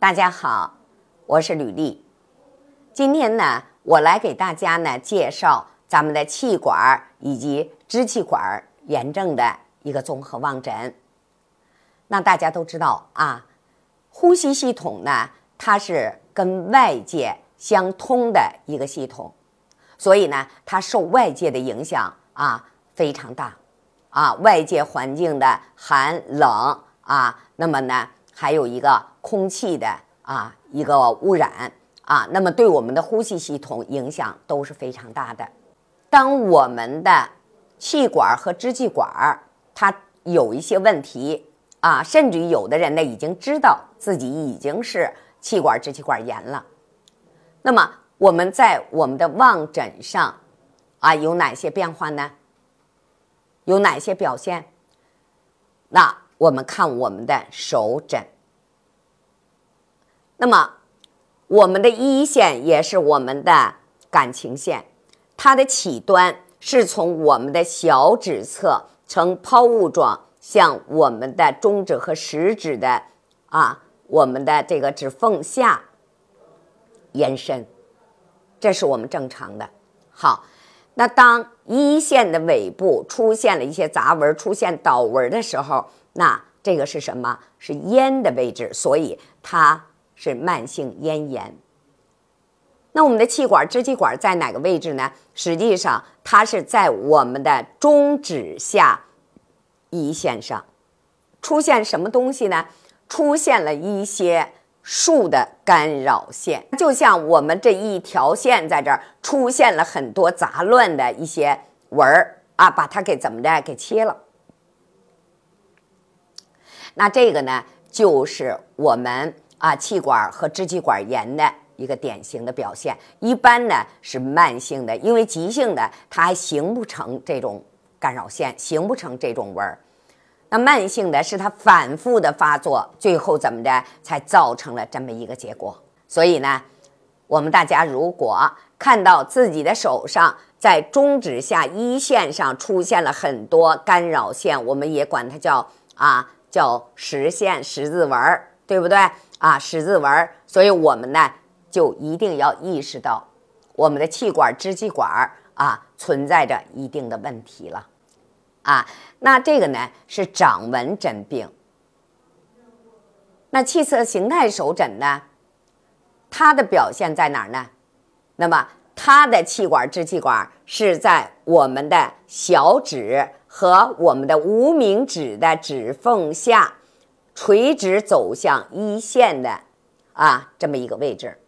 大家好，我是吕丽。今天呢，我来给大家呢介绍咱们的气管以及支气管炎症的一个综合望诊。那大家都知道啊，呼吸系统呢，它是跟外界相通的一个系统，所以呢，它受外界的影响啊非常大啊，外界环境的寒冷啊，那么呢，还有一个空气的啊一个污染啊，那么对我们的呼吸系统影响都是非常大的。当我们的气管和支气管它有一些问题。啊，甚至于有的人呢，已经知道自己已经是气管支气管炎了。那么我们在我们的望诊上啊，有哪些变化呢？有哪些表现？那我们看我们的手诊。那么我们的一线也是我们的感情线，它的起端是从我们的小指侧呈抛物状。向我们的中指和食指的啊，我们的这个指缝下延伸，这是我们正常的。好，那当一线的尾部出现了一些杂纹、出现倒纹的时候，那这个是什么？是咽的位置，所以它是慢性咽炎。那我们的气管、支气管在哪个位置呢？实际上，它是在我们的中指下。一线上出现什么东西呢？出现了一些树的干扰线，就像我们这一条线在这儿出现了很多杂乱的一些纹儿啊，把它给怎么着给切了。那这个呢，就是我们啊气管和支气管炎的一个典型的表现。一般呢是慢性的，因为急性的它还形不成这种。干扰线形不成这种纹儿，那慢性的是它反复的发作，最后怎么着才造成了这么一个结果。所以呢，我们大家如果看到自己的手上在中指下一线上出现了很多干扰线，我们也管它叫啊叫实线十字纹儿，对不对啊？十字纹儿，所以我们呢就一定要意识到我们的气管支气管啊存在着一定的问题了。啊，那这个呢是掌纹诊病。那气色形态手诊呢，它的表现在哪儿呢？那么它的气管支气管是在我们的小指和我们的无名指的指缝下，垂直走向一线的啊这么一个位置。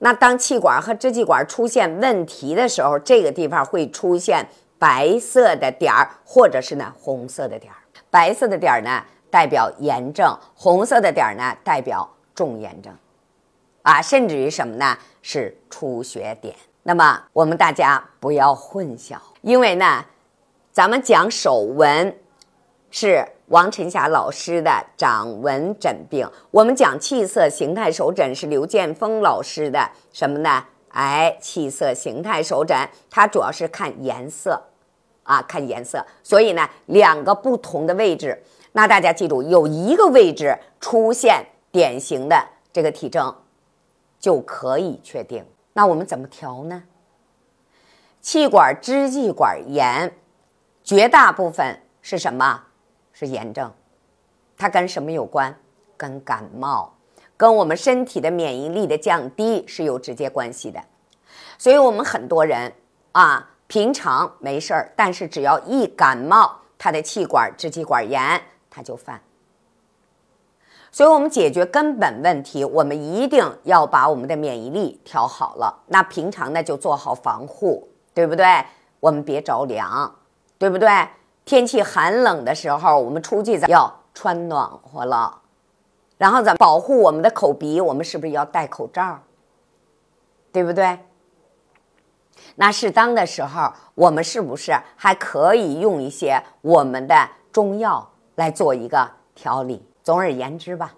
那当气管和支气管出现问题的时候，这个地方会出现。白色的点儿，或者是呢红色的点儿。白色的点儿呢代表炎症，红色的点儿呢代表重炎症，啊，甚至于什么呢？是出血点。那么我们大家不要混淆，因为呢，咱们讲手纹是王晨霞老师的掌纹诊病，我们讲气色形态手诊是刘建峰老师的什么呢？哎，气色形态手诊，它主要是看颜色，啊，看颜色。所以呢，两个不同的位置，那大家记住，有一个位置出现典型的这个体征，就可以确定。那我们怎么调呢？气管支气管炎，绝大部分是什么？是炎症，它跟什么有关？跟感冒。跟我们身体的免疫力的降低是有直接关系的，所以我们很多人啊，平常没事儿，但是只要一感冒，他的气管支气管炎他就犯。所以我们解决根本问题，我们一定要把我们的免疫力调好了。那平常呢就做好防护，对不对？我们别着凉，对不对？天气寒冷的时候，我们出去咱要穿暖和了。然后咱保护我们的口鼻？我们是不是要戴口罩？对不对？那适当的时候，我们是不是还可以用一些我们的中药来做一个调理？总而言之吧，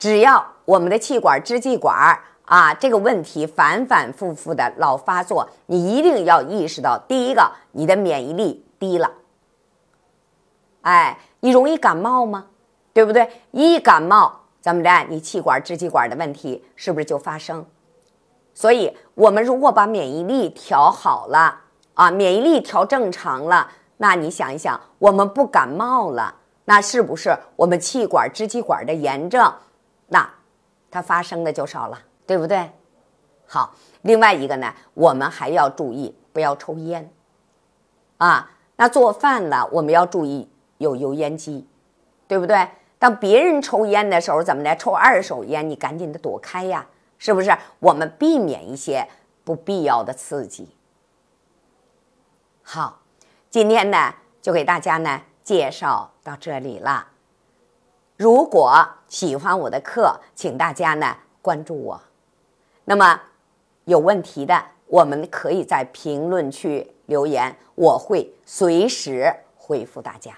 只要我们的气管支气管啊这个问题反反复复的老发作，你一定要意识到，第一个，你的免疫力低了。哎，你容易感冒吗？对不对？一感冒怎么着？你气管、支气管的问题是不是就发生？所以，我们如果把免疫力调好了啊，免疫力调正常了，那你想一想，我们不感冒了，那是不是我们气管、支气管的炎症，那它发生的就少了，对不对？好，另外一个呢，我们还要注意不要抽烟啊。那做饭呢，我们要注意有油烟机，对不对？当别人抽烟的时候，怎么的？抽二手烟，你赶紧的躲开呀，是不是？我们避免一些不必要的刺激。好，今天呢，就给大家呢介绍到这里了。如果喜欢我的课，请大家呢关注我。那么有问题的，我们可以在评论区留言，我会随时回复大家。